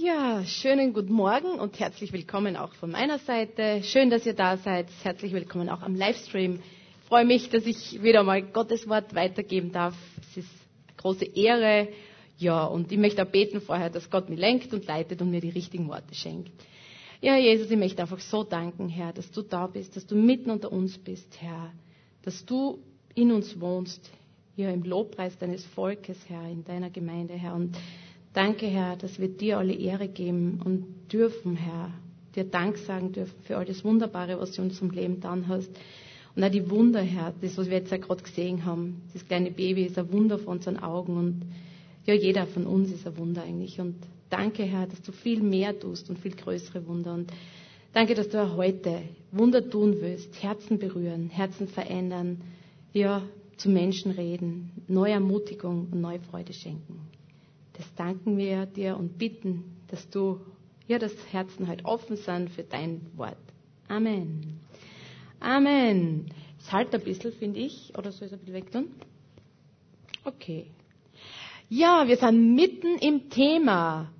Ja, schönen guten Morgen und herzlich willkommen auch von meiner Seite. Schön, dass ihr da seid. Herzlich willkommen auch am Livestream. Ich freue mich, dass ich wieder mal Gottes Wort weitergeben darf. Es ist eine große Ehre. Ja, und ich möchte auch beten vorher, dass Gott mich lenkt und leitet und mir die richtigen Worte schenkt. Ja, Jesus, ich möchte einfach so danken, Herr, dass du da bist, dass du mitten unter uns bist, Herr, dass du in uns wohnst, hier im Lobpreis deines Volkes, Herr, in deiner Gemeinde, Herr. Und danke, Herr, dass wir dir alle Ehre geben und dürfen, Herr, dir Dank sagen dürfen für all das Wunderbare, was du in unserem Leben getan hast. Und auch die Wunder, Herr, das, was wir jetzt ja gerade gesehen haben. Das kleine Baby ist ein Wunder vor unseren Augen und ja, jeder von uns ist ein Wunder eigentlich. Und danke, Herr, dass du viel mehr tust und viel größere Wunder. Und danke, dass du auch heute Wunder tun willst, Herzen berühren, Herzen verändern, ja, zu Menschen reden, neue Ermutigung und neue Freude schenken. Das danken wir dir und bitten, dass du, ja, das Herzen halt offen sind für dein Wort. Amen. Amen. Es halt ein bisschen, finde ich, oder soll ich es ein bisschen wegtun? Okay. Ja, wir sind mitten im Thema.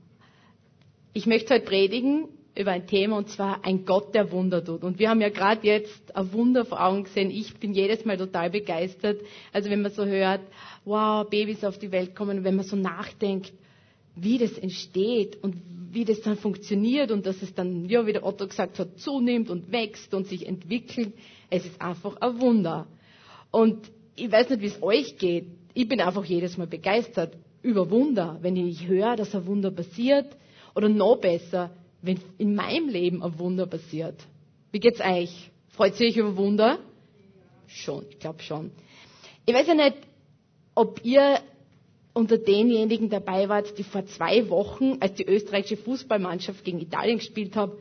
Ich möchte heute predigen über ein Thema und zwar ein Gott, der Wunder tut. Und wir haben ja gerade jetzt ein Wunder vor Augen gesehen. Ich bin jedes Mal total begeistert. Also wenn man so hört, wow, Babys auf die Welt kommen, wenn man so nachdenkt, wie das entsteht und wie das dann funktioniert und dass es dann, ja, wie der Otto gesagt hat, zunimmt und wächst und sich entwickelt. Es ist einfach ein Wunder. Und ich weiß nicht, wie es euch geht ich bin einfach jedes Mal begeistert über Wunder, wenn ich höre, dass ein Wunder passiert. Oder noch besser, wenn in meinem Leben ein Wunder passiert. Wie geht's euch? Freut ihr euch über Wunder? Schon, ich glaube schon. Ich weiß ja nicht, ob ihr unter denjenigen dabei wart, die vor zwei Wochen, als die österreichische Fußballmannschaft gegen Italien gespielt hat,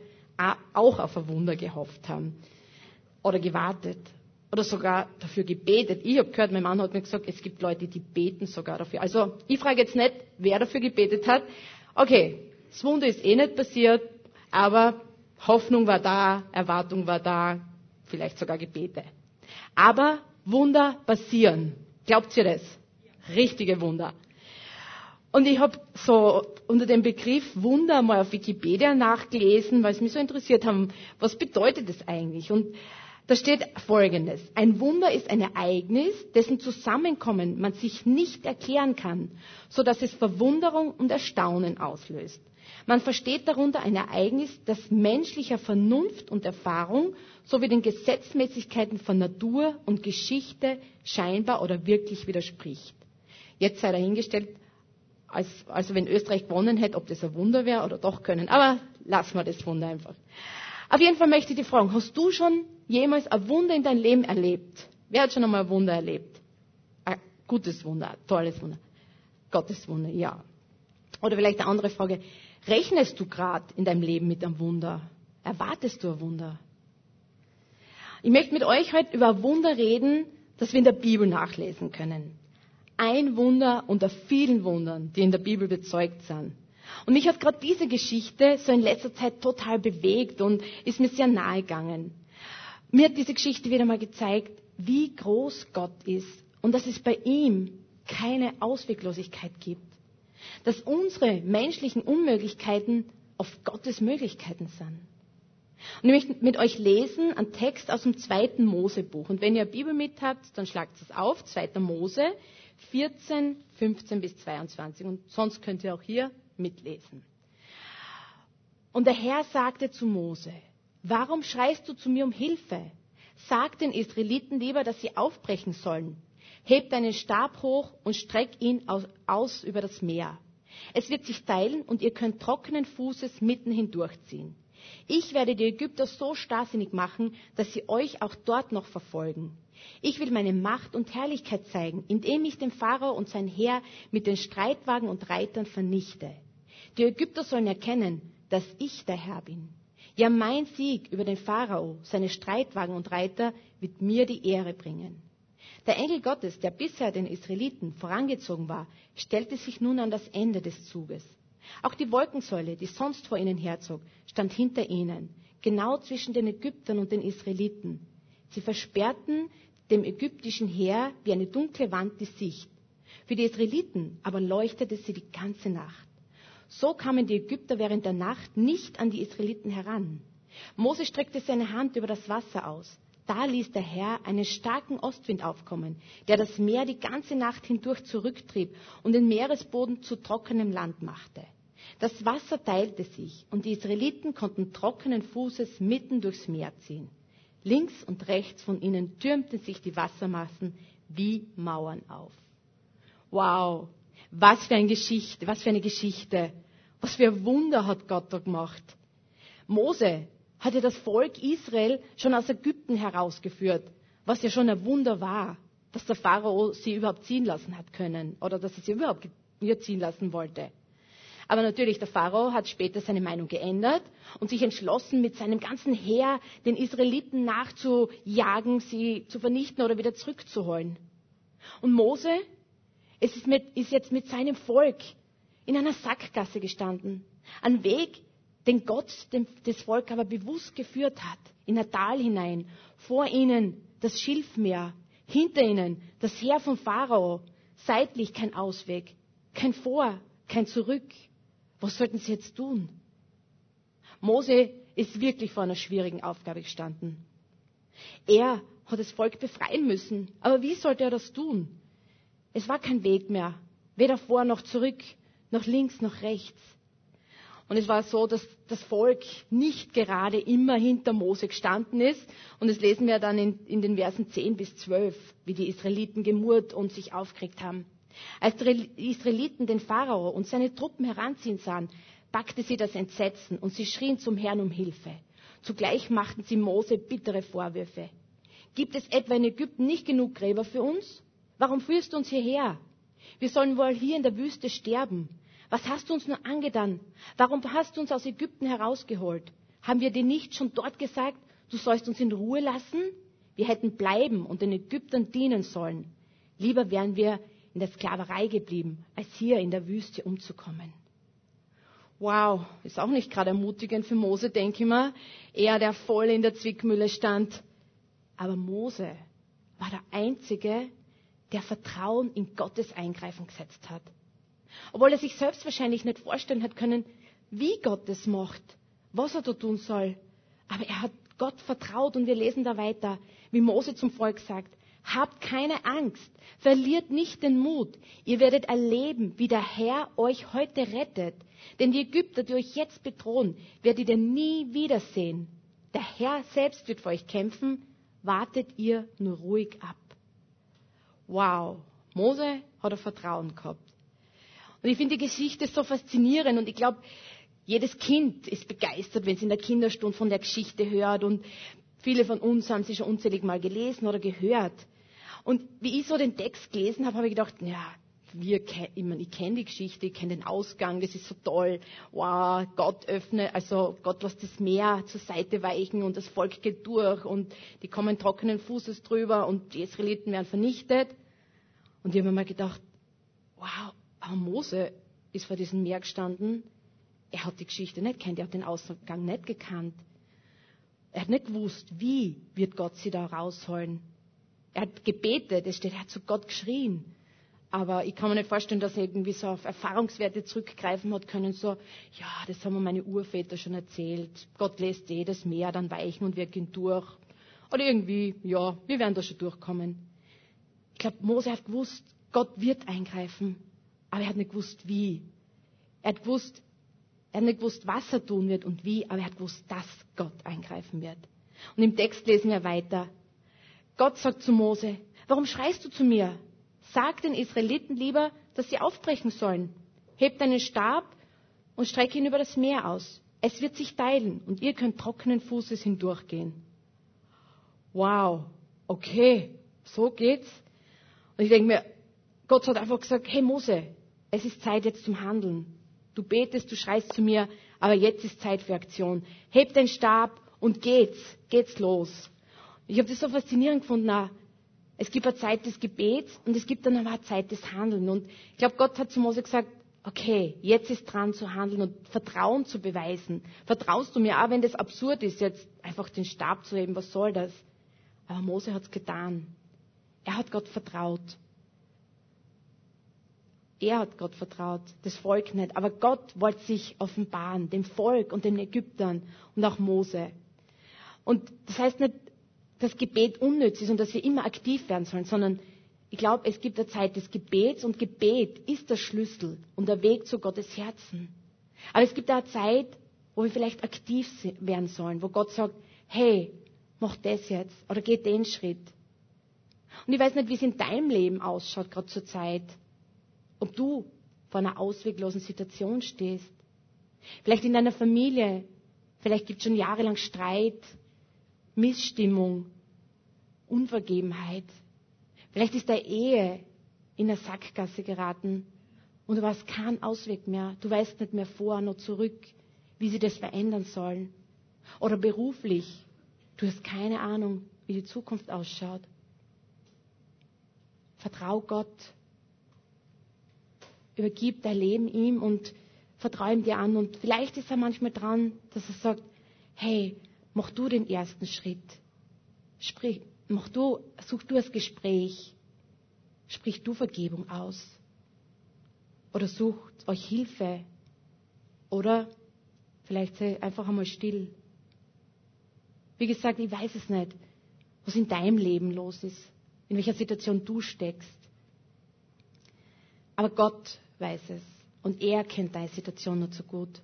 auch auf ein Wunder gehofft haben. Oder gewartet oder sogar dafür gebetet. Ich habe gehört, mein Mann hat mir gesagt, es gibt Leute, die beten sogar dafür. Also ich frage jetzt nicht, wer dafür gebetet hat. Okay, das Wunder ist eh nicht passiert, aber Hoffnung war da, Erwartung war da, vielleicht sogar Gebete. Aber Wunder passieren. Glaubt ihr das? Richtige Wunder. Und ich habe so unter dem Begriff Wunder mal auf Wikipedia nachgelesen, weil es mich so interessiert haben, was bedeutet das eigentlich? Und da steht Folgendes. Ein Wunder ist ein Ereignis, dessen Zusammenkommen man sich nicht erklären kann, so dass es Verwunderung und Erstaunen auslöst. Man versteht darunter ein Ereignis, das menschlicher Vernunft und Erfahrung sowie den Gesetzmäßigkeiten von Natur und Geschichte scheinbar oder wirklich widerspricht. Jetzt sei dahingestellt, als, also wenn Österreich gewonnen hätte, ob das ein Wunder wäre oder doch können. Aber lassen wir das Wunder einfach. Auf jeden Fall möchte ich dich fragen, hast du schon jemals ein Wunder in deinem Leben erlebt? Wer hat schon einmal ein Wunder erlebt? Ein gutes Wunder, ein tolles Wunder. Gottes Wunder, ja. Oder vielleicht eine andere Frage. Rechnest du gerade in deinem Leben mit einem Wunder? Erwartest du ein Wunder? Ich möchte mit euch heute über ein Wunder reden, das wir in der Bibel nachlesen können. Ein Wunder unter vielen Wundern, die in der Bibel bezeugt sind. Und mich hat gerade diese Geschichte so in letzter Zeit total bewegt und ist mir sehr nahe gegangen. Mir hat diese Geschichte wieder mal gezeigt, wie groß Gott ist und dass es bei ihm keine Ausweglosigkeit gibt. Dass unsere menschlichen Unmöglichkeiten auf Gottes Möglichkeiten sind. Und ich möchte mit euch lesen einen Text aus dem zweiten Mosebuch. Und wenn ihr eine Bibel mit habt, dann schlagt es auf, zweiter Mose 14, 15 bis 22. Und sonst könnt ihr auch hier mitlesen. Und der Herr sagte zu Mose, warum schreist du zu mir um Hilfe? Sag den Israeliten lieber, dass sie aufbrechen sollen. Heb deinen Stab hoch und streck ihn aus über das Meer. Es wird sich teilen und ihr könnt trockenen Fußes mitten hindurchziehen. Ich werde die Ägypter so starrsinnig machen, dass sie euch auch dort noch verfolgen. Ich will meine Macht und Herrlichkeit zeigen, indem ich den Pharao und sein Heer mit den Streitwagen und Reitern vernichte. Die Ägypter sollen erkennen, dass ich der Herr bin. Ja, mein Sieg über den Pharao, seine Streitwagen und Reiter wird mir die Ehre bringen. Der Engel Gottes, der bisher den Israeliten vorangezogen war, stellte sich nun an das Ende des Zuges. Auch die Wolkensäule, die sonst vor ihnen herzog, stand hinter ihnen, genau zwischen den Ägyptern und den Israeliten. Sie versperrten dem ägyptischen Heer wie eine dunkle Wand die Sicht. Für die Israeliten aber leuchtete sie die ganze Nacht. So kamen die Ägypter während der Nacht nicht an die Israeliten heran. Mose streckte seine Hand über das Wasser aus. Da ließ der Herr einen starken Ostwind aufkommen, der das Meer die ganze Nacht hindurch zurücktrieb und den Meeresboden zu trockenem Land machte. Das Wasser teilte sich und die Israeliten konnten trockenen Fußes mitten durchs Meer ziehen. Links und rechts von ihnen türmten sich die Wassermassen wie Mauern auf. Wow, was für eine Geschichte, was für eine Geschichte. Was für ein Wunder hat Gott da gemacht. Mose hat ja das Volk Israel schon aus Ägypten herausgeführt, was ja schon ein Wunder war, dass der Pharao sie überhaupt ziehen lassen hat können oder dass er sie überhaupt hier ziehen lassen wollte. Aber natürlich, der Pharao hat später seine Meinung geändert und sich entschlossen, mit seinem ganzen Heer den Israeliten nachzujagen, sie zu vernichten oder wieder zurückzuholen. Und Mose ist, mit, ist jetzt mit seinem Volk in einer Sackgasse gestanden. Ein Weg, den Gott dem, das Volk aber bewusst geführt hat, in ein Tal hinein. Vor ihnen das Schilfmeer, hinter ihnen das Heer von Pharao, seitlich kein Ausweg, kein Vor, kein Zurück. Was sollten sie jetzt tun? Mose ist wirklich vor einer schwierigen Aufgabe gestanden. Er hat das Volk befreien müssen. Aber wie sollte er das tun? Es war kein Weg mehr, weder vor noch zurück, noch links noch rechts. Und es war so, dass das Volk nicht gerade immer hinter Mose gestanden ist. Und das lesen wir dann in, in den Versen 10 bis 12, wie die Israeliten gemurrt und sich aufgeregt haben. Als die Israeliten den Pharao und seine Truppen heranziehen sahen, packte sie das Entsetzen und sie schrien zum Herrn um Hilfe. Zugleich machten sie Mose bittere Vorwürfe. Gibt es etwa in Ägypten nicht genug Gräber für uns? Warum führst du uns hierher? Wir sollen wohl hier in der Wüste sterben. Was hast du uns nur angetan? Warum hast du uns aus Ägypten herausgeholt? Haben wir dir nicht schon dort gesagt, du sollst uns in Ruhe lassen? Wir hätten bleiben und den Ägyptern dienen sollen. Lieber wären wir in der Sklaverei geblieben, als hier in der Wüste umzukommen. Wow, ist auch nicht gerade ermutigend für Mose, denke ich mal. Er, der voll in der Zwickmühle stand. Aber Mose war der Einzige, der Vertrauen in Gottes Eingreifen gesetzt hat. Obwohl er sich selbst wahrscheinlich nicht vorstellen hat können, wie Gott es macht, was er da tun soll. Aber er hat Gott vertraut und wir lesen da weiter, wie Mose zum Volk sagt, habt keine Angst, verliert nicht den Mut, ihr werdet erleben, wie der Herr euch heute rettet. Denn die Ägypter, die euch jetzt bedrohen, werdet ihr nie wiedersehen. Der Herr selbst wird für euch kämpfen, wartet ihr nur ruhig ab. Wow, Mose hat er Vertrauen gehabt. Und ich finde die Geschichte so faszinierend und ich glaube, jedes Kind ist begeistert, wenn es in der Kinderstunde von der Geschichte hört und viele von uns haben sie schon unzählig mal gelesen oder gehört. Und wie ich so den Text gelesen habe, habe ich gedacht, ja, wir, ich, meine, ich kenne die Geschichte, ich kenne den Ausgang, das ist so toll. Wow, Gott öffne, also Gott lässt das Meer zur Seite weichen und das Volk geht durch und die kommen trockenen Fußes drüber und die Israeliten werden vernichtet. Und ich habe mir mal gedacht, wow, aber Mose ist vor diesem Meer gestanden. Er hat die Geschichte nicht kennt, er hat den Ausgang nicht gekannt. Er hat nicht gewusst, wie wird Gott sie da rausholen. Er hat gebetet, es steht, er hat zu Gott geschrien. Aber ich kann mir nicht vorstellen, dass er irgendwie so auf Erfahrungswerte zurückgreifen hat können, so, ja, das haben mir meine Urväter schon erzählt. Gott lässt das Meer dann weichen und wir gehen durch. Oder irgendwie, ja, wir werden da schon durchkommen. Ich glaube, Mose hat gewusst, Gott wird eingreifen, aber er hat nicht gewusst, wie. Er hat gewusst, er hat nicht gewusst, was er tun wird und wie, aber er hat gewusst, dass Gott eingreifen wird. Und im Text lesen wir weiter. Gott sagt zu Mose, warum schreist du zu mir? Sag den Israeliten lieber, dass sie aufbrechen sollen. Hebt deinen Stab und strecke ihn über das Meer aus. Es wird sich teilen und ihr könnt trockenen Fußes hindurchgehen. Wow, okay, so geht's. Und ich denke mir, Gott hat einfach gesagt, hey Mose, es ist Zeit jetzt zum Handeln. Du betest, du schreist zu mir, aber jetzt ist Zeit für Aktion. Heb den Stab und geht's, geht's los. Ich habe das so faszinierend gefunden, es gibt eine Zeit des Gebets und es gibt dann aber eine Zeit des Handelns. Und ich glaube, Gott hat zu Mose gesagt, okay, jetzt ist dran zu handeln und Vertrauen zu beweisen. Vertraust du mir auch, wenn das absurd ist, jetzt einfach den Stab zu heben, was soll das? Aber Mose hat es getan. Er hat Gott vertraut. Er hat Gott vertraut, das Volk nicht. Aber Gott wollte sich offenbaren, dem Volk und den Ägyptern und auch Mose. Und das heißt nicht, dass Gebet unnütz ist und dass wir immer aktiv werden sollen, sondern ich glaube, es gibt eine Zeit des Gebets und Gebet ist der Schlüssel und der Weg zu Gottes Herzen. Aber es gibt auch eine Zeit, wo wir vielleicht aktiv werden sollen, wo Gott sagt, hey, mach das jetzt oder geh den Schritt. Und ich weiß nicht, wie es in deinem Leben ausschaut, gerade zur Zeit. Ob du vor einer ausweglosen Situation stehst. Vielleicht in deiner Familie. Vielleicht gibt es schon jahrelang Streit, Missstimmung, Unvergebenheit. Vielleicht ist deine Ehe in der Sackgasse geraten und du hast keinen Ausweg mehr. Du weißt nicht mehr vor noch zurück, wie sie das verändern sollen. Oder beruflich. Du hast keine Ahnung, wie die Zukunft ausschaut. Vertrau Gott. Übergib dein Leben ihm und vertrau ihm dir an. Und vielleicht ist er manchmal dran, dass er sagt, hey, mach du den ersten Schritt. Sprich, mach du, such du das Gespräch. Sprich du Vergebung aus. Oder sucht euch Hilfe. Oder vielleicht sei einfach einmal still. Wie gesagt, ich weiß es nicht, was in deinem Leben los ist, in welcher Situation du steckst. Aber Gott weiß es und er kennt deine Situation nur zu gut.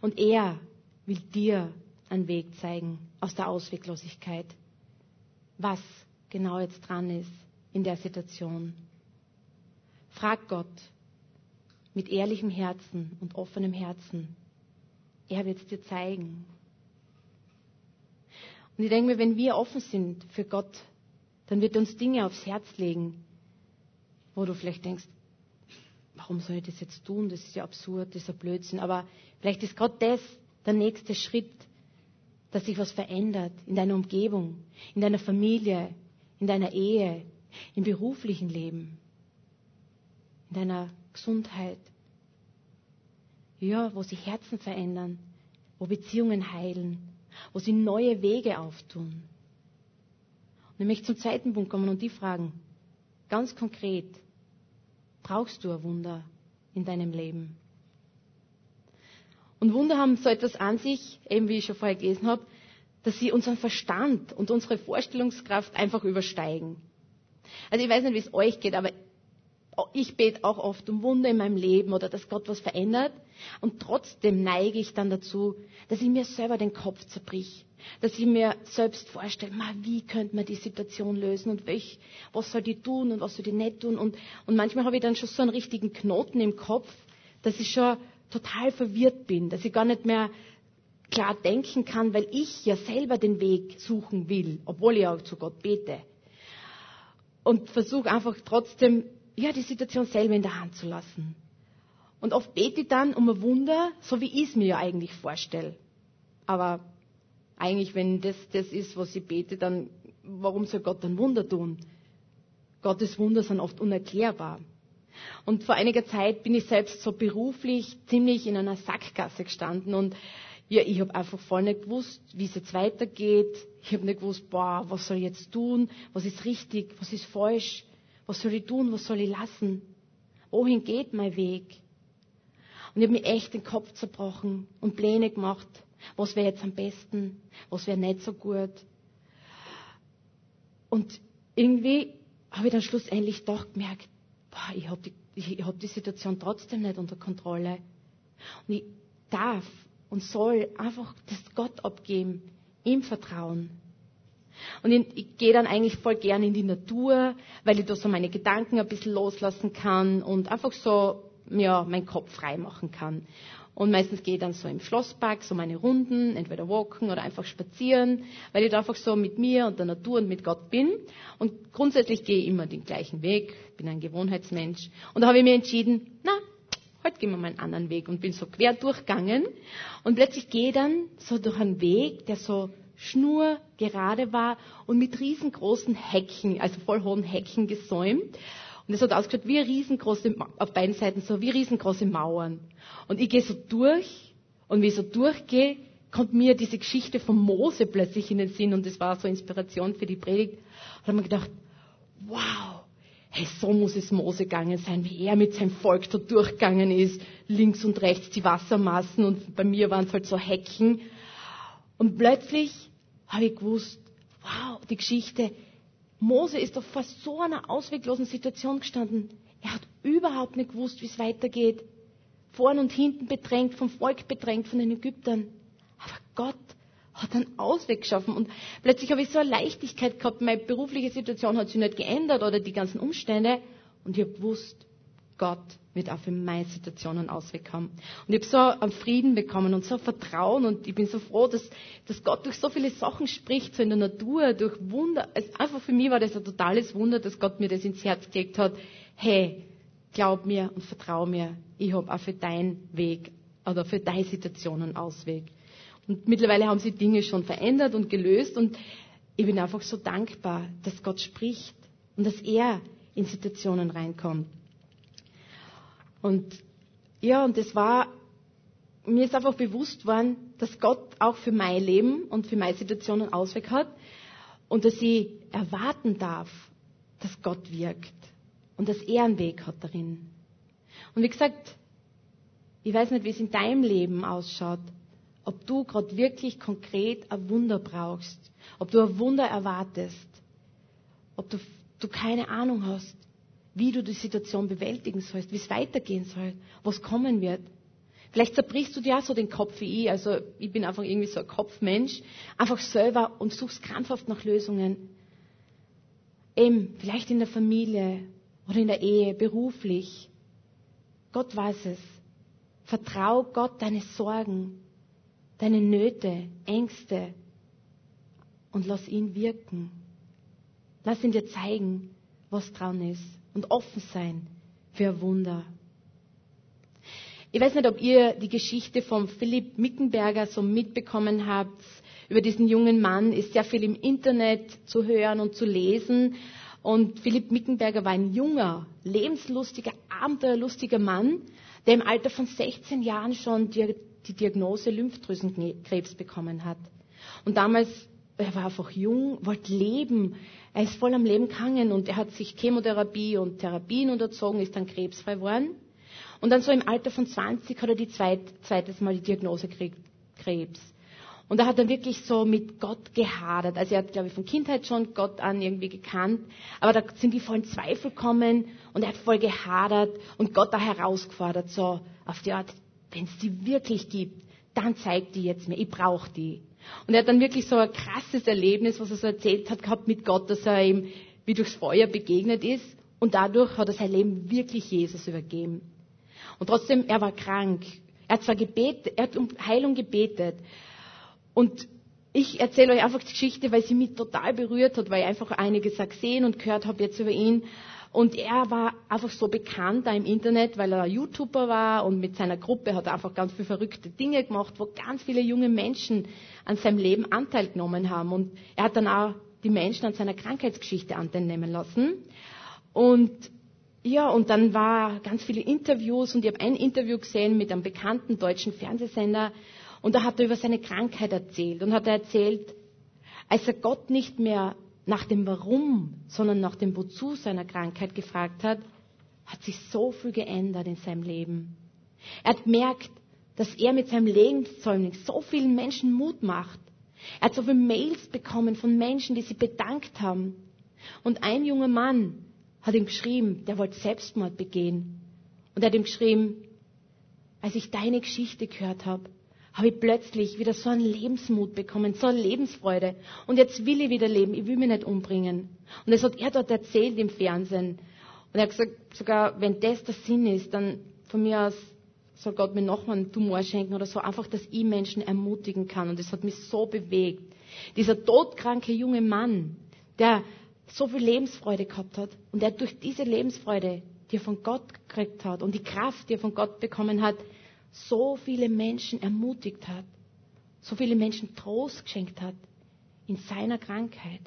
Und er will dir einen Weg zeigen aus der Ausweglosigkeit was genau jetzt dran ist in der Situation. Frag Gott mit ehrlichem Herzen und offenem Herzen. Er wird es dir zeigen. Und ich denke mir, wenn wir offen sind für Gott, dann wird er uns Dinge aufs Herz legen, wo du vielleicht denkst, warum soll ich das jetzt tun? Das ist ja absurd, das ist ja Blödsinn. Aber vielleicht ist Gott das der nächste Schritt, dass sich was verändert in deiner Umgebung, in deiner Familie, in deiner Ehe, im beruflichen Leben, in deiner Gesundheit. Ja, wo sich Herzen verändern, wo Beziehungen heilen, wo sie neue Wege auftun. Und ich möchte zum zweiten Punkt kommen und die fragen, ganz konkret, brauchst du ein Wunder in deinem Leben? Und Wunder haben so etwas an sich, eben wie ich schon vorher gelesen habe, dass sie unseren Verstand und unsere Vorstellungskraft einfach übersteigen. Also ich weiß nicht, wie es euch geht, aber ich bete auch oft um Wunder in meinem Leben oder dass Gott was verändert. Und trotzdem neige ich dann dazu, dass ich mir selber den Kopf zerbrich. Dass ich mir selbst vorstelle, wie könnte man die Situation lösen und welch, was soll die tun und was soll die nicht tun. Und, und manchmal habe ich dann schon so einen richtigen Knoten im Kopf, dass ich schon total verwirrt bin, dass ich gar nicht mehr klar denken kann, weil ich ja selber den Weg suchen will, obwohl ich auch zu Gott bete. Und versuche einfach trotzdem, ja, die Situation selber in der Hand zu lassen. Und oft bete ich dann um ein Wunder, so wie ich es mir ja eigentlich vorstelle. Aber eigentlich, wenn das das ist, was ich bete, dann warum soll Gott ein Wunder tun? Gottes Wunder sind oft unerklärbar. Und vor einiger Zeit bin ich selbst so beruflich ziemlich in einer Sackgasse gestanden und ja, ich habe einfach voll nicht gewusst, wie es jetzt weitergeht. Ich habe nicht gewusst, boah, was soll ich jetzt tun? Was ist richtig? Was ist falsch? Was soll ich tun? Was soll ich lassen? Wohin geht mein Weg? Und ich habe mir echt den Kopf zerbrochen und Pläne gemacht. Was wäre jetzt am besten? Was wäre nicht so gut? Und irgendwie habe ich dann schlussendlich doch gemerkt, boah, ich habe die, hab die Situation trotzdem nicht unter Kontrolle. Und ich darf und soll einfach das Gott abgeben, ihm vertrauen. Und ich, ich gehe dann eigentlich voll gern in die Natur, weil ich da so meine Gedanken ein bisschen loslassen kann und einfach so, ja, meinen Kopf frei machen kann. Und meistens gehe ich dann so im Schlosspark so meine Runden, entweder walken oder einfach spazieren, weil ich da einfach so mit mir und der Natur und mit Gott bin. Und grundsätzlich gehe ich immer den gleichen Weg, bin ein Gewohnheitsmensch. Und da habe ich mir entschieden, na, heute gehen wir mal einen anderen Weg und bin so quer durchgegangen. Und plötzlich gehe ich dann so durch einen Weg, der so schnurgerade war und mit riesengroßen Hecken, also voll hohen Hecken gesäumt. Und es hat ausgeschaut wie riesengroße, auf beiden Seiten so wie riesengroße Mauern. Und ich gehe so durch und wie ich so durchgehe, kommt mir diese Geschichte von Mose plötzlich in den Sinn und das war so Inspiration für die Predigt. Und habe mir gedacht, wow, hey, so muss es Mose gegangen sein, wie er mit seinem Volk da durchgegangen ist, links und rechts die Wassermassen und bei mir waren es halt so Hecken. Und plötzlich habe ich gewusst, wow, die Geschichte, Mose ist doch vor so einer ausweglosen Situation gestanden. Er hat überhaupt nicht gewusst, wie es weitergeht. Vorn und hinten bedrängt, vom Volk bedrängt, von den Ägyptern. Aber Gott hat einen Ausweg geschaffen. Und plötzlich habe ich so eine Leichtigkeit gehabt. Meine berufliche Situation hat sich nicht geändert oder die ganzen Umstände. Und ich habe gewusst, Gott wird auch für meine Situation einen Ausweg haben. Und ich habe so einen Frieden bekommen und so Vertrauen und ich bin so froh, dass, dass Gott durch so viele Sachen spricht, so in der Natur, durch Wunder. Es, einfach für mich war das ein totales Wunder, dass Gott mir das ins Herz gelegt hat. Hey, glaub mir und vertrau mir. Ich habe auch für deinen Weg oder für deine Situation einen Ausweg. Und mittlerweile haben sich Dinge schon verändert und gelöst und ich bin einfach so dankbar, dass Gott spricht und dass er in Situationen reinkommt. Und ja, und das war, mir ist einfach bewusst worden, dass Gott auch für mein Leben und für meine Situation einen Ausweg hat und dass ich erwarten darf, dass Gott wirkt und dass er einen Weg hat darin. Und wie gesagt, ich weiß nicht, wie es in deinem Leben ausschaut, ob du gerade wirklich konkret ein Wunder brauchst, ob du ein Wunder erwartest, ob du, du keine Ahnung hast, wie du die Situation bewältigen sollst, wie es weitergehen soll, was kommen wird. Vielleicht zerbrichst du dir auch so den Kopf wie ich, also ich bin einfach irgendwie so ein Kopfmensch, einfach selber und suchst krampfhaft nach Lösungen. Eben, vielleicht in der Familie oder in der Ehe, beruflich. Gott weiß es. Vertrau Gott deine Sorgen deine Nöte, Ängste und lass ihn wirken. Lass ihn dir zeigen, was dran ist und offen sein für Wunder. Ich weiß nicht, ob ihr die Geschichte von Philipp Mickenberger so mitbekommen habt. Über diesen jungen Mann ist sehr viel im Internet zu hören und zu lesen. Und Philipp Mickenberger war ein junger, lebenslustiger, abenteuerlustiger Mann, der im Alter von 16 Jahren schon die Diagnose Lymphdrüsenkrebs bekommen hat. Und damals, er war einfach jung, wollte leben. Er ist voll am Leben gegangen und er hat sich Chemotherapie und Therapien unterzogen, ist dann krebsfrei geworden. Und dann so im Alter von 20 hat er die zweit, zweites Mal die Diagnose gekriegt, Krebs. Und da hat er wirklich so mit Gott gehadert. Also er hat, glaube ich, von Kindheit schon Gott an irgendwie gekannt. Aber da sind die vollen Zweifel gekommen und er hat voll gehadert und Gott da herausgefordert, so auf die Art, wenn es die wirklich gibt, dann zeigt die jetzt mir, ich brauche die. Und er hat dann wirklich so ein krasses Erlebnis, was er so erzählt hat, gehabt mit Gott, dass er ihm wie durchs Feuer begegnet ist. Und dadurch hat er sein Leben wirklich Jesus übergeben. Und trotzdem, er war krank. Er hat zwar gebetet, er hat um Heilung gebetet. Und ich erzähle euch einfach die Geschichte, weil sie mich total berührt hat, weil ich einfach einiges gesehen und gehört habe jetzt über ihn. Und er war einfach so bekannt da im Internet, weil er YouTuber war und mit seiner Gruppe hat er einfach ganz viele verrückte Dinge gemacht, wo ganz viele junge Menschen an seinem Leben Anteil genommen haben. Und er hat dann auch die Menschen an seiner Krankheitsgeschichte Anteil nehmen lassen. Und ja, und dann war ganz viele Interviews und ich habe ein Interview gesehen mit einem bekannten deutschen Fernsehsender und da hat er über seine Krankheit erzählt und hat er erzählt, als er Gott nicht mehr nach dem Warum, sondern nach dem Wozu seiner Krankheit gefragt hat, hat sich so viel geändert in seinem Leben. Er hat gemerkt, dass er mit seinem Lebenszeugnis so vielen Menschen Mut macht. Er hat so viele Mails bekommen von Menschen, die sich bedankt haben. Und ein junger Mann hat ihm geschrieben, der wollte Selbstmord begehen. Und er hat ihm geschrieben, als ich deine Geschichte gehört habe, habe ich plötzlich wieder so einen Lebensmut bekommen, so eine Lebensfreude. Und jetzt will ich wieder leben, ich will mich nicht umbringen. Und das hat er dort erzählt im Fernsehen. Und er hat gesagt, sogar wenn das der Sinn ist, dann von mir aus soll Gott mir nochmal einen Tumor schenken oder so, einfach, dass ich Menschen ermutigen kann. Und das hat mich so bewegt. Dieser todkranke junge Mann, der so viel Lebensfreude gehabt hat und der durch diese Lebensfreude, die er von Gott gekriegt hat und die Kraft, die er von Gott bekommen hat, so viele Menschen ermutigt hat, so viele Menschen Trost geschenkt hat in seiner Krankheit.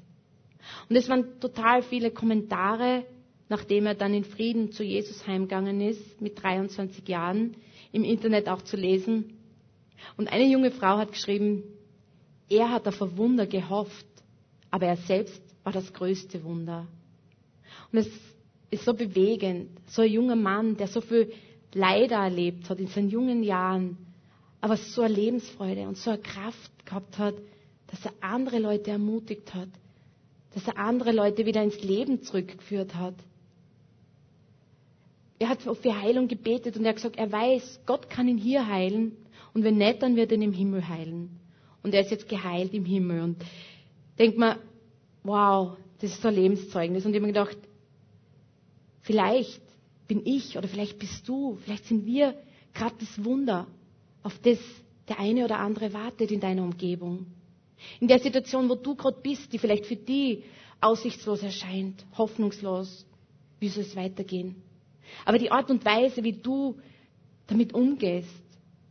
Und es waren total viele Kommentare, nachdem er dann in Frieden zu Jesus heimgegangen ist, mit 23 Jahren, im Internet auch zu lesen. Und eine junge Frau hat geschrieben, er hat auf ein Wunder gehofft, aber er selbst war das größte Wunder. Und es ist so bewegend. So ein junger Mann, der so viel Leider erlebt hat in seinen jungen Jahren, aber so eine Lebensfreude und so eine Kraft gehabt hat, dass er andere Leute ermutigt hat, dass er andere Leute wieder ins Leben zurückgeführt hat. Er hat für Heilung gebetet und er hat gesagt, er weiß, Gott kann ihn hier heilen und wenn nicht, dann wird er ihn im Himmel heilen. Und er ist jetzt geheilt im Himmel und denkt man, wow, das ist so ein Lebenszeugnis. Und ich habe mir gedacht, vielleicht bin ich oder vielleicht bist du, vielleicht sind wir gerade das Wunder, auf das der eine oder andere wartet in deiner Umgebung. In der Situation, wo du gerade bist, die vielleicht für die aussichtslos erscheint, hoffnungslos, wie soll es weitergehen? Aber die Art und Weise, wie du damit umgehst,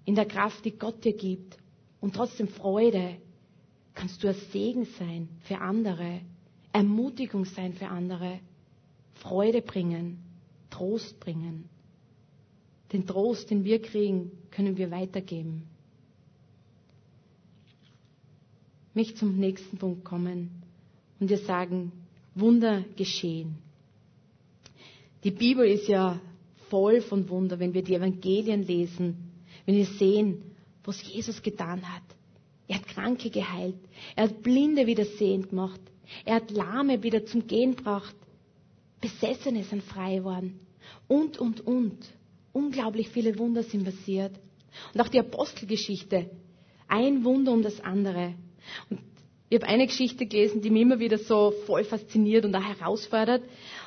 in der Kraft, die Gott dir gibt und trotzdem Freude, kannst du ein Segen sein für andere, Ermutigung sein für andere, Freude bringen, Trost bringen. Den Trost, den wir kriegen, können wir weitergeben. mich zum nächsten Punkt kommen und wir sagen, Wunder geschehen. Die Bibel ist ja voll von Wunder, wenn wir die Evangelien lesen, wenn wir sehen, was Jesus getan hat. Er hat Kranke geheilt, er hat Blinde wieder sehend gemacht, er hat Lahme wieder zum Gehen gebracht, Besessene sind frei geworden und, und, und. Unglaublich viele Wunder sind passiert. Und auch die Apostelgeschichte, ein Wunder um das andere. Und ich habe eine Geschichte gelesen, die mich immer wieder so voll fasziniert und auch herausfordert.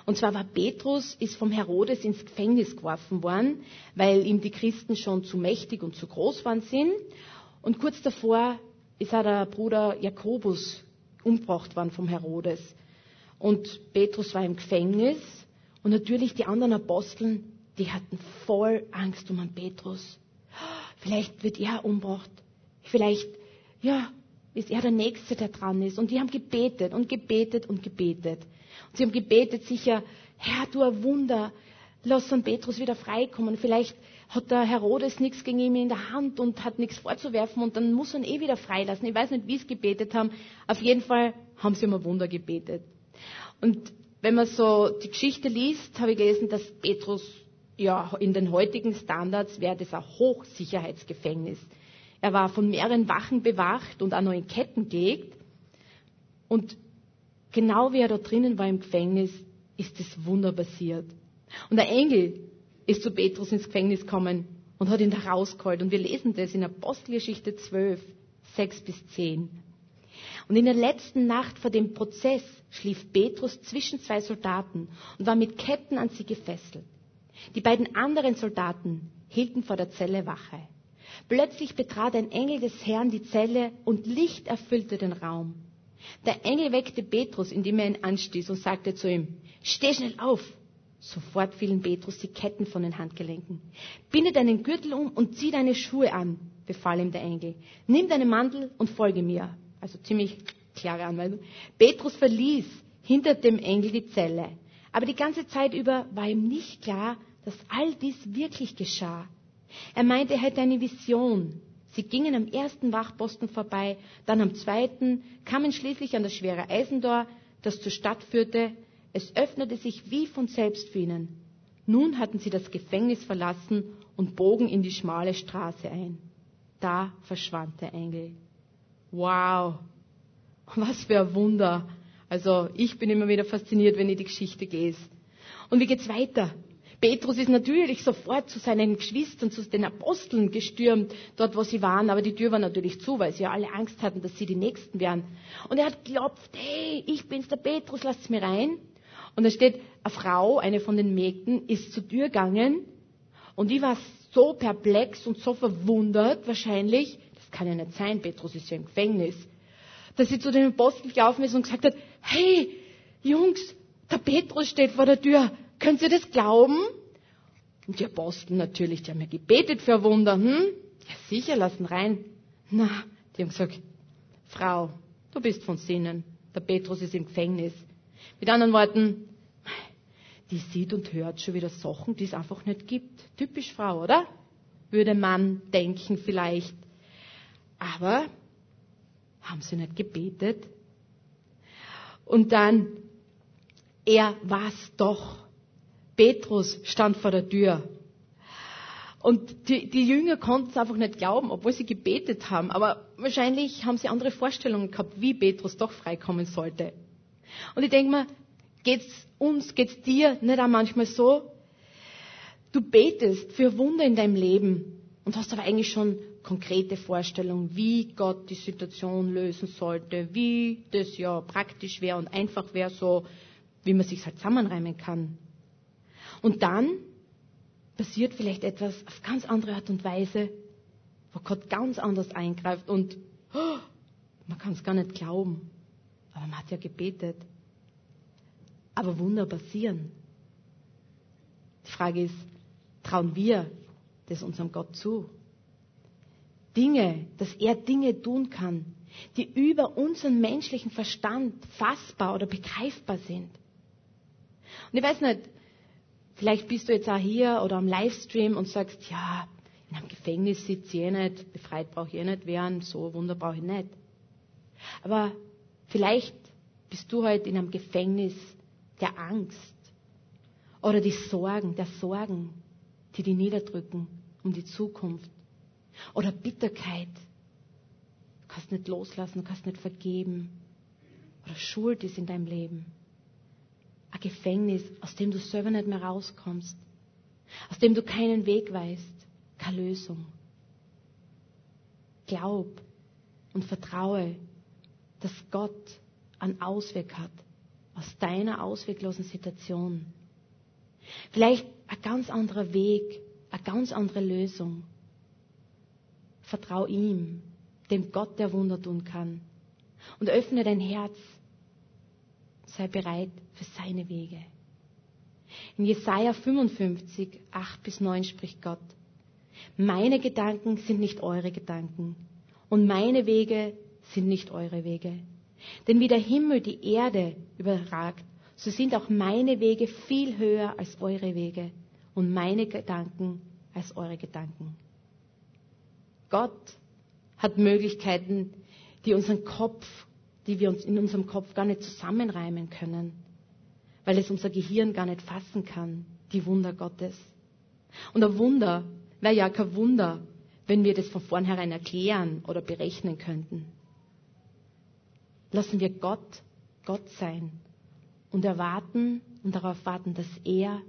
Und zwar war Petrus, ist vom Herodes ins Gefängnis geworfen worden, weil ihm die Christen schon zu mächtig und zu groß waren sind. Und kurz davor ist auch der Bruder Jakobus umgebracht worden vom Herodes. Und Petrus war im Gefängnis. Und natürlich die anderen Aposteln, die hatten voll Angst um einen Petrus. Vielleicht wird er umgebracht. Vielleicht, ja, ist er der Nächste, der dran ist. Und die haben gebetet und gebetet und gebetet. Und sie haben gebetet sicher, Herr, du ein Wunder, lass St. Petrus wieder freikommen. Vielleicht hat der Herodes nichts gegen ihn in der Hand und hat nichts vorzuwerfen und dann muss er ihn eh wieder freilassen. Ich weiß nicht, wie sie gebetet haben. Auf jeden Fall haben sie um ein Wunder gebetet. Und wenn man so die Geschichte liest, habe ich gelesen, dass Petrus ja in den heutigen Standards wäre das ein Hochsicherheitsgefängnis. Er war von mehreren Wachen bewacht und auch noch in Ketten gelegt. Und genau wie er da drinnen war im Gefängnis, ist das Wunder passiert. Und der Engel ist zu Petrus ins Gefängnis gekommen und hat ihn da rausgeholt. Und wir lesen das in Apostelgeschichte 12, 6 bis 10. Und in der letzten Nacht vor dem Prozess schlief Petrus zwischen zwei Soldaten und war mit Ketten an sie gefesselt. Die beiden anderen Soldaten hielten vor der Zelle Wache. Plötzlich betrat ein Engel des Herrn die Zelle und Licht erfüllte den Raum. Der Engel weckte Petrus, indem er ihn anstieß und sagte zu ihm, steh schnell auf. Sofort fielen Petrus die Ketten von den Handgelenken. Binde deinen Gürtel um und zieh deine Schuhe an, befahl ihm der Engel. Nimm deinen Mantel und folge mir. Also ziemlich klare Anweisung. Petrus verließ hinter dem Engel die Zelle. Aber die ganze Zeit über war ihm nicht klar, dass all dies wirklich geschah. Er meinte, er hätte eine Vision. Sie gingen am ersten Wachposten vorbei, dann am zweiten, kamen schließlich an das schwere Eisentor, das zur Stadt führte. Es öffnete sich wie von selbst für ihnen. Nun hatten sie das Gefängnis verlassen und bogen in die schmale Straße ein. Da verschwand der Engel. Wow, was für ein Wunder. Also ich bin immer wieder fasziniert, wenn ich die Geschichte lese. Und wie geht's weiter? Petrus ist natürlich sofort zu seinen Geschwistern, zu den Aposteln gestürmt, dort wo sie waren, aber die Tür war natürlich zu, weil sie ja alle Angst hatten, dass sie die Nächsten wären. Und er hat geklopft, hey, ich bin's, der Petrus, lasst mir rein. Und da steht, eine Frau, eine von den Mägden, ist zur Tür gegangen und die war so perplex und so verwundert wahrscheinlich, kann ja nicht sein, Petrus ist ja im Gefängnis, dass sie zu den Aposteln gelaufen ist und gesagt hat, hey, Jungs, der Petrus steht vor der Tür, können Sie das glauben? Und die Apostel natürlich, die haben ja gebetet für Wunder. Hm? Ja, sicher, lassen rein. Na, die haben gesagt, Frau, du bist von Sinnen. Der Petrus ist im Gefängnis. Mit anderen Worten, die sieht und hört schon wieder Sachen, die es einfach nicht gibt. Typisch Frau, oder? Würde man denken vielleicht. Aber haben sie nicht gebetet? Und dann, er war's doch Petrus stand vor der Tür. Und die, die Jünger konnten es einfach nicht glauben, obwohl sie gebetet haben. Aber wahrscheinlich haben sie andere Vorstellungen gehabt, wie Petrus doch freikommen sollte. Und ich denke mir, geht's uns, geht's dir nicht auch manchmal so? Du betest für Wunder in deinem Leben und hast aber eigentlich schon konkrete Vorstellungen, wie Gott die Situation lösen sollte, wie das ja praktisch wäre und einfach wäre, so wie man sich halt zusammenreimen kann. Und dann passiert vielleicht etwas auf ganz andere Art und Weise, wo Gott ganz anders eingreift und oh, man kann es gar nicht glauben. Aber man hat ja gebetet. Aber Wunder passieren. Die Frage ist, trauen wir das unserem Gott zu? Dinge, dass er Dinge tun kann, die über unseren menschlichen Verstand fassbar oder begreifbar sind. Und ich weiß nicht, Vielleicht bist du jetzt auch hier oder am Livestream und sagst, ja, in einem Gefängnis sitze ich eh nicht, befreit brauche ich eh nicht werden, so Wunder brauche ich nicht. Aber vielleicht bist du heute in einem Gefängnis der Angst oder die Sorgen, der Sorgen, die dich niederdrücken um die Zukunft. Oder Bitterkeit. Du kannst nicht loslassen, du kannst nicht vergeben. Oder Schuld ist in deinem Leben ein Gefängnis, aus dem du selber nicht mehr rauskommst, aus dem du keinen Weg weißt, keine Lösung. Glaub und vertraue, dass Gott einen Ausweg hat aus deiner ausweglosen Situation. Vielleicht ein ganz anderer Weg, eine ganz andere Lösung. Vertrau ihm, dem Gott, der Wunder tun kann. Und öffne dein Herz sei bereit für seine Wege. In Jesaja 55, 8 bis 9 spricht Gott. Meine Gedanken sind nicht eure Gedanken und meine Wege sind nicht eure Wege. Denn wie der Himmel die Erde überragt, so sind auch meine Wege viel höher als eure Wege und meine Gedanken als eure Gedanken. Gott hat Möglichkeiten, die unseren Kopf die wir uns in unserem Kopf gar nicht zusammenreimen können, weil es unser Gehirn gar nicht fassen kann, die Wunder Gottes. Und ein Wunder wäre ja kein Wunder, wenn wir das von vornherein erklären oder berechnen könnten. Lassen wir Gott Gott sein und erwarten und darauf warten, dass er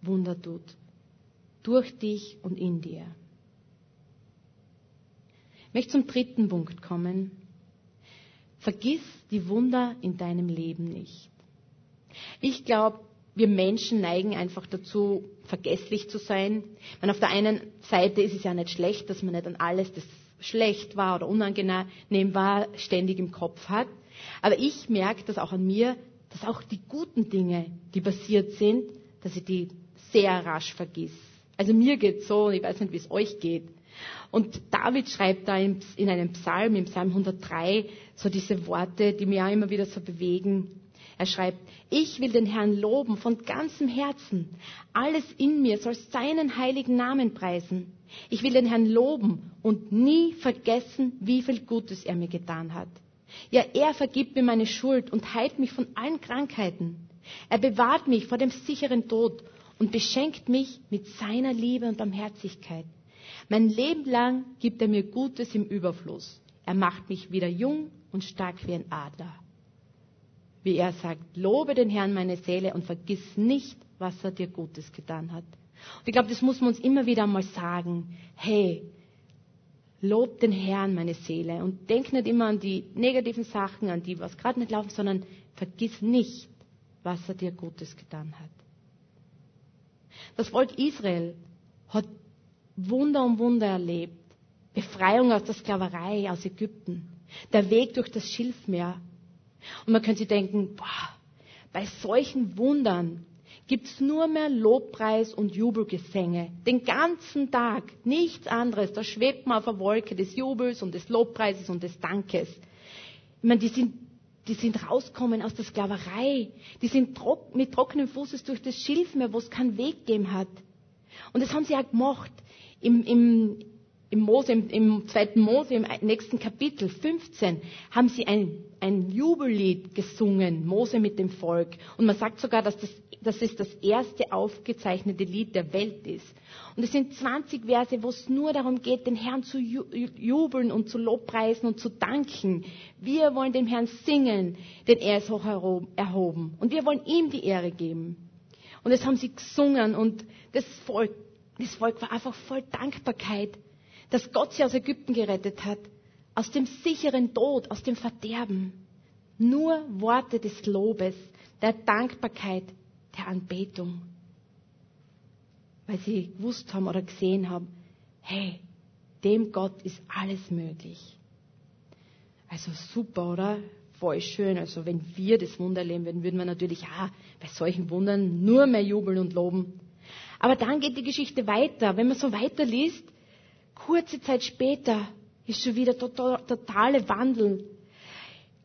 Wunder tut. Durch dich und in dir. Ich möchte zum dritten Punkt kommen. Vergiss die Wunder in deinem Leben nicht. Ich glaube, wir Menschen neigen einfach dazu, vergesslich zu sein. Meine, auf der einen Seite ist es ja nicht schlecht, dass man nicht an alles, das schlecht war oder unangenehm war, ständig im Kopf hat. Aber ich merke das auch an mir, dass auch die guten Dinge, die passiert sind, dass ich die sehr rasch vergiss. Also mir geht's so, und ich weiß nicht, wie es euch geht. Und David schreibt da in einem Psalm, im Psalm 103, so diese Worte, die mir auch immer wieder so bewegen. Er schreibt, ich will den Herrn loben von ganzem Herzen. Alles in mir soll seinen heiligen Namen preisen. Ich will den Herrn loben und nie vergessen, wie viel Gutes er mir getan hat. Ja, er vergibt mir meine Schuld und heilt mich von allen Krankheiten. Er bewahrt mich vor dem sicheren Tod und beschenkt mich mit seiner Liebe und Barmherzigkeit. Mein Leben lang gibt er mir Gutes im Überfluss. Er macht mich wieder jung und stark wie ein Adler. Wie er sagt, lobe den Herrn meine Seele und vergiss nicht, was er dir Gutes getan hat. Und ich glaube, das muss man uns immer wieder mal sagen. Hey, lob den Herrn meine Seele und denk nicht immer an die negativen Sachen, an die, was gerade nicht laufen, sondern vergiss nicht, was er dir Gutes getan hat. Das Volk Israel hat Wunder um Wunder erlebt. Befreiung aus der Sklaverei aus Ägypten. Der Weg durch das Schilfmeer. Und man könnte denken, boah, bei solchen Wundern gibt's nur mehr Lobpreis und Jubelgesänge. Den ganzen Tag. Nichts anderes. Da schwebt man auf der Wolke des Jubels und des Lobpreises und des Dankes. Ich meine, die sind, die sind rausgekommen aus der Sklaverei. Die sind trock, mit trockenem Fußes durch das Schilfmeer, wo es keinen Weg gegeben hat. Und das haben sie auch gemacht im, im, im, Mose, im, im zweiten Mose, im nächsten Kapitel 15, haben sie ein, ein Jubellied gesungen, Mose mit dem Volk. Und man sagt sogar, dass das, dass es das erste aufgezeichnete Lied der Welt ist. Und es sind 20 Verse, wo es nur darum geht, den Herrn zu jubeln und zu lobpreisen und zu danken. Wir wollen dem Herrn singen, denn er ist hoch erhoben. Und wir wollen ihm die Ehre geben. Und das haben sie gesungen und das Volk, das Volk war einfach voll Dankbarkeit, dass Gott sie aus Ägypten gerettet hat, aus dem sicheren Tod, aus dem Verderben. Nur Worte des Lobes, der Dankbarkeit, der Anbetung weil sie gewusst haben oder gesehen haben, hey, dem Gott ist alles möglich. Also super, oder? Voll schön. Also wenn wir das Wunder erleben würden, würden wir natürlich ja, bei solchen Wundern nur mehr jubeln und loben. Aber dann geht die Geschichte weiter. Wenn man so weiterliest, kurze Zeit später ist schon wieder total, totale Wandel.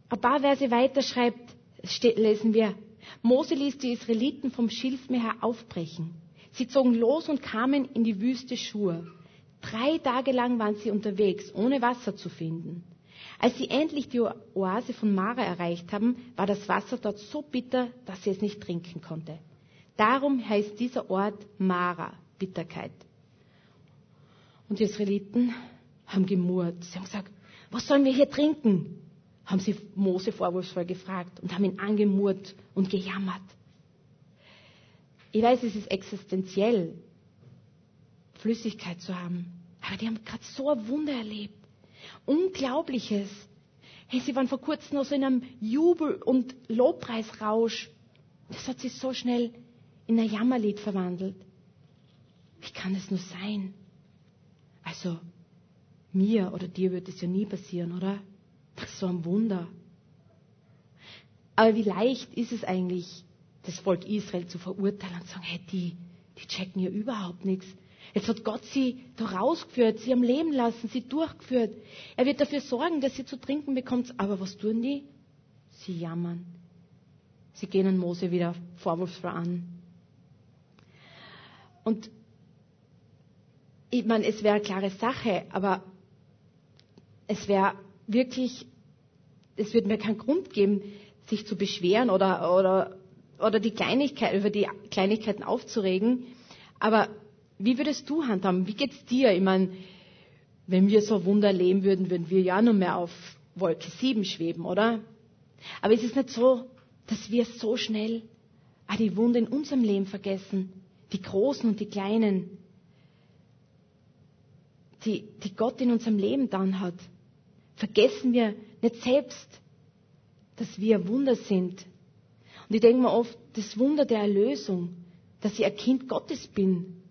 Ein paar Verse weiter schreibt, lesen wir, Mose ließ die Israeliten vom Schilfmeer her aufbrechen. Sie zogen los und kamen in die Wüste Schur. Drei Tage lang waren sie unterwegs, ohne Wasser zu finden. Als sie endlich die Oase von Mara erreicht haben, war das Wasser dort so bitter, dass sie es nicht trinken konnte. Darum heißt dieser Ort Mara, Bitterkeit. Und die Israeliten haben gemurrt. Sie haben gesagt, was sollen wir hier trinken? Haben sie Mose vorwurfsvoll gefragt und haben ihn angemurrt und gejammert. Ich weiß, es ist existenziell, Flüssigkeit zu haben. Aber die haben gerade so ein Wunder erlebt. Unglaubliches. Hey, sie waren vor kurzem noch so in einem Jubel- und Lobpreisrausch. Das hat sich so schnell in ein Jammerlied verwandelt. Wie kann es nur sein? Also, mir oder dir wird es ja nie passieren, oder? Das ist so ein Wunder. Aber wie leicht ist es eigentlich, das Volk Israel zu verurteilen und zu sagen, hey, die, die checken hier überhaupt nichts. Jetzt hat Gott sie da rausgeführt, sie am Leben lassen, sie durchgeführt. Er wird dafür sorgen, dass sie zu trinken bekommt. Aber was tun die? Sie jammern. Sie gehen an Mose wieder vorwurfsvoll an. Und ich meine, es wäre eine klare Sache, aber es wäre wirklich, es würde mir keinen Grund geben, sich zu beschweren oder, oder oder die Kleinigkeit, über die Kleinigkeiten aufzuregen. Aber wie würdest du handhaben? Wie geht's dir? Ich meine, wenn wir so Wunder erleben würden, würden wir ja nur mehr auf Wolke 7 schweben, oder? Aber ist es nicht so, dass wir so schnell die Wunder in unserem Leben vergessen? Die großen und die kleinen, die, die Gott in unserem Leben dann hat. Vergessen wir nicht selbst, dass wir Wunder sind, und ich denke mir oft, das Wunder der Erlösung, dass ich ein Kind Gottes bin,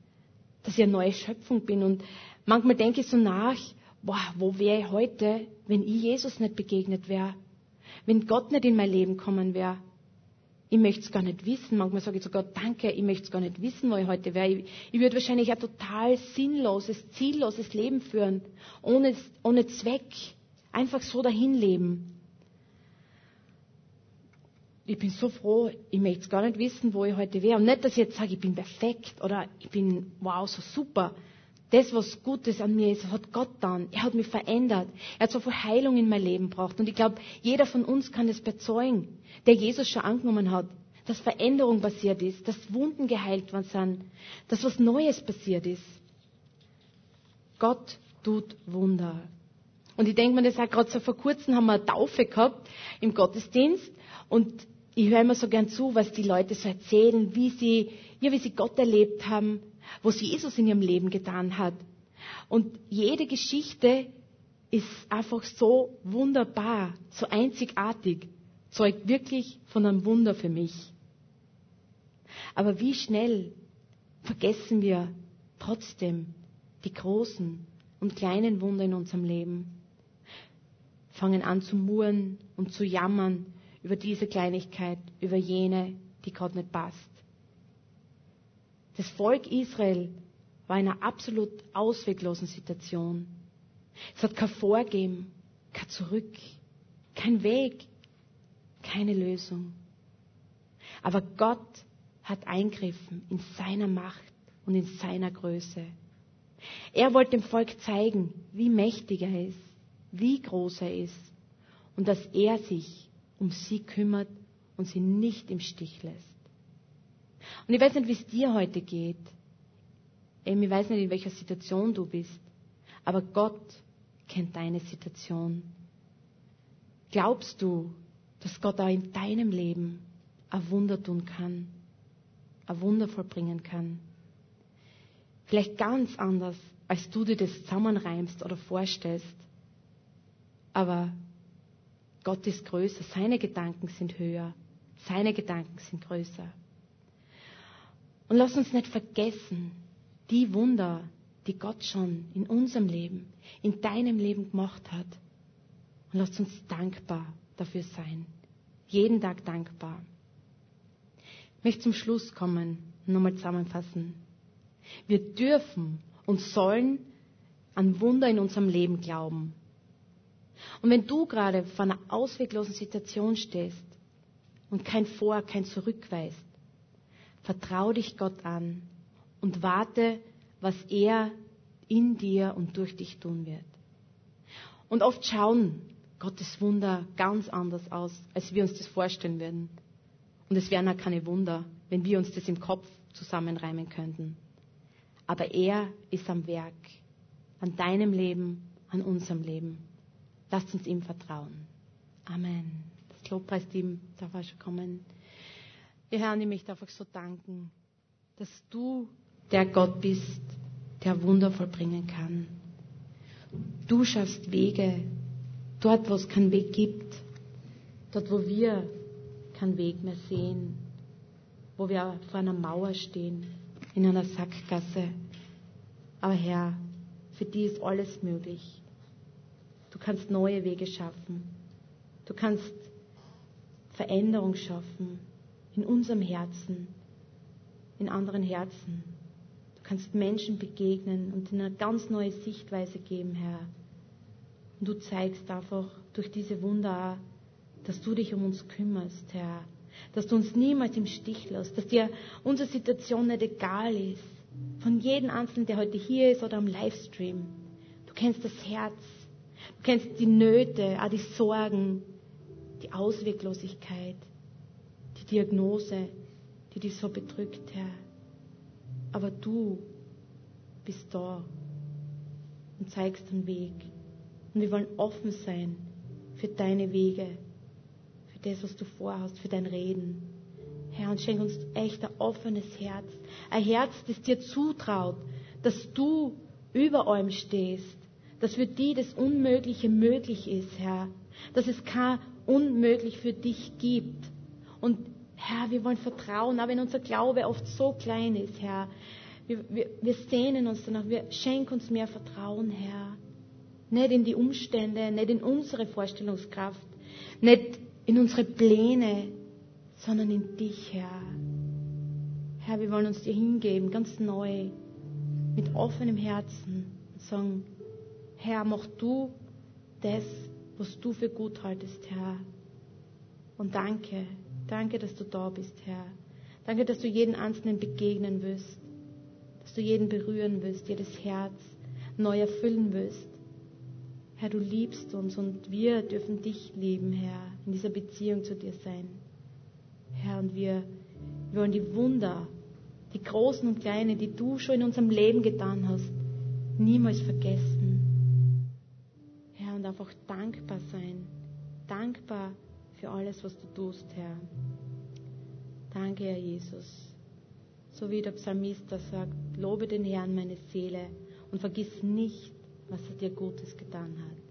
dass ich eine neue Schöpfung bin. Und manchmal denke ich so nach, boah, wo wäre ich heute, wenn ich Jesus nicht begegnet wäre? Wenn Gott nicht in mein Leben kommen wäre? Ich möchte es gar nicht wissen. Manchmal sage ich Gott, danke, ich möchte es gar nicht wissen, wo ich heute wäre. Ich, ich würde wahrscheinlich ein total sinnloses, zielloses Leben führen, ohne, ohne Zweck. Einfach so dahin leben ich bin so froh, ich möchte es gar nicht wissen, wo ich heute wäre. Und nicht, dass ich jetzt sage, ich bin perfekt oder ich bin, wow, so super. Das, was Gutes an mir ist, hat Gott dann. Er hat mich verändert. Er hat so viel Heilung in mein Leben gebracht. Und ich glaube, jeder von uns kann das bezeugen, der Jesus schon angenommen hat. Dass Veränderung passiert ist, dass Wunden geheilt worden sind, dass was Neues passiert ist. Gott tut Wunder. Und ich denke mir, das auch gerade so vor kurzem haben wir eine Taufe gehabt im Gottesdienst. Und ich höre immer so gern zu, was die Leute so erzählen, wie sie, ja, wie sie Gott erlebt haben, was Jesus in ihrem Leben getan hat. Und jede Geschichte ist einfach so wunderbar, so einzigartig, zeugt wirklich von einem Wunder für mich. Aber wie schnell vergessen wir trotzdem die großen und kleinen Wunder in unserem Leben, fangen an zu murren und zu jammern über diese Kleinigkeit, über jene, die Gott nicht passt. Das Volk Israel war in einer absolut ausweglosen Situation. Es hat kein Vorgehen, kein Zurück, kein Weg, keine Lösung. Aber Gott hat eingriffen in seiner Macht und in seiner Größe. Er wollte dem Volk zeigen, wie mächtig er ist, wie groß er ist und dass er sich um sie kümmert und sie nicht im Stich lässt. Und ich weiß nicht, wie es dir heute geht. Ich weiß nicht, in welcher Situation du bist. Aber Gott kennt deine Situation. Glaubst du, dass Gott auch in deinem Leben ein Wunder tun kann, ein Wunder vollbringen kann? Vielleicht ganz anders, als du dir das zusammenreimst oder vorstellst. Aber Gott ist größer, seine Gedanken sind höher, seine Gedanken sind größer. Und lass uns nicht vergessen, die Wunder, die Gott schon in unserem Leben, in deinem Leben gemacht hat. Und lass uns dankbar dafür sein. Jeden Tag dankbar. Ich möchte zum Schluss kommen und nochmal zusammenfassen. Wir dürfen und sollen an Wunder in unserem Leben glauben. Und wenn du gerade vor einer ausweglosen Situation stehst und kein Vor, kein Zurück weißt, vertrau dich Gott an und warte, was er in dir und durch dich tun wird. Und oft schauen Gottes Wunder ganz anders aus, als wir uns das vorstellen würden. Und es wären auch keine Wunder, wenn wir uns das im Kopf zusammenreimen könnten. Aber er ist am Werk, an deinem Leben, an unserem Leben. Lasst uns ihm vertrauen. Amen. Das Lobpreisteam darf auch schon kommen. Ja, Herr, ich möchte einfach so danken, dass du der Gott bist, der Wunder vollbringen kann. Du schaffst Wege dort, wo es keinen Weg gibt, dort, wo wir keinen Weg mehr sehen, wo wir vor einer Mauer stehen, in einer Sackgasse. Aber Herr, für die ist alles möglich. Du kannst neue Wege schaffen. Du kannst Veränderung schaffen in unserem Herzen, in anderen Herzen. Du kannst Menschen begegnen und ihnen eine ganz neue Sichtweise geben, Herr. Und du zeigst einfach durch diese Wunder dass du dich um uns kümmerst, Herr. Dass du uns niemals im Stich lässt, dass dir unsere Situation nicht egal ist. Von jedem Einzelnen, der heute hier ist oder am Livestream. Du kennst das Herz. Du kennst die Nöte, auch die Sorgen, die Ausweglosigkeit, Diagnose, die dich so bedrückt, Herr. Aber du bist da und zeigst den Weg. Und wir wollen offen sein für deine Wege, für das, was du vorhast, für dein Reden. Herr, und schenk uns echt ein offenes Herz. Ein Herz, das dir zutraut, dass du über allem stehst. Dass für die das Unmögliche möglich ist, Herr. Dass es kein Unmöglich für dich gibt. Und Herr, wir wollen vertrauen, aber wenn unser Glaube oft so klein ist, Herr, wir, wir, wir sehnen uns danach, wir schenken uns mehr Vertrauen, Herr. Nicht in die Umstände, nicht in unsere Vorstellungskraft, nicht in unsere Pläne, sondern in dich, Herr. Herr, wir wollen uns dir hingeben, ganz neu, mit offenem Herzen und sagen, Herr, mach du das, was du für gut haltest, Herr. Und danke, danke, dass du da bist, Herr. Danke, dass du jeden Einzelnen begegnen wirst, dass du jeden berühren wirst, jedes Herz neu erfüllen wirst. Herr, du liebst uns und wir dürfen dich lieben, Herr, in dieser Beziehung zu dir sein. Herr, und wir, wir wollen die Wunder, die großen und kleinen, die du schon in unserem Leben getan hast, niemals vergessen. Herr, und einfach dankbar sein. Dankbar für alles, was du tust, Herr. Danke, Herr Jesus. So wie der Psalmist da sagt, lobe den Herrn meine Seele und vergiss nicht, was er dir Gutes getan hat.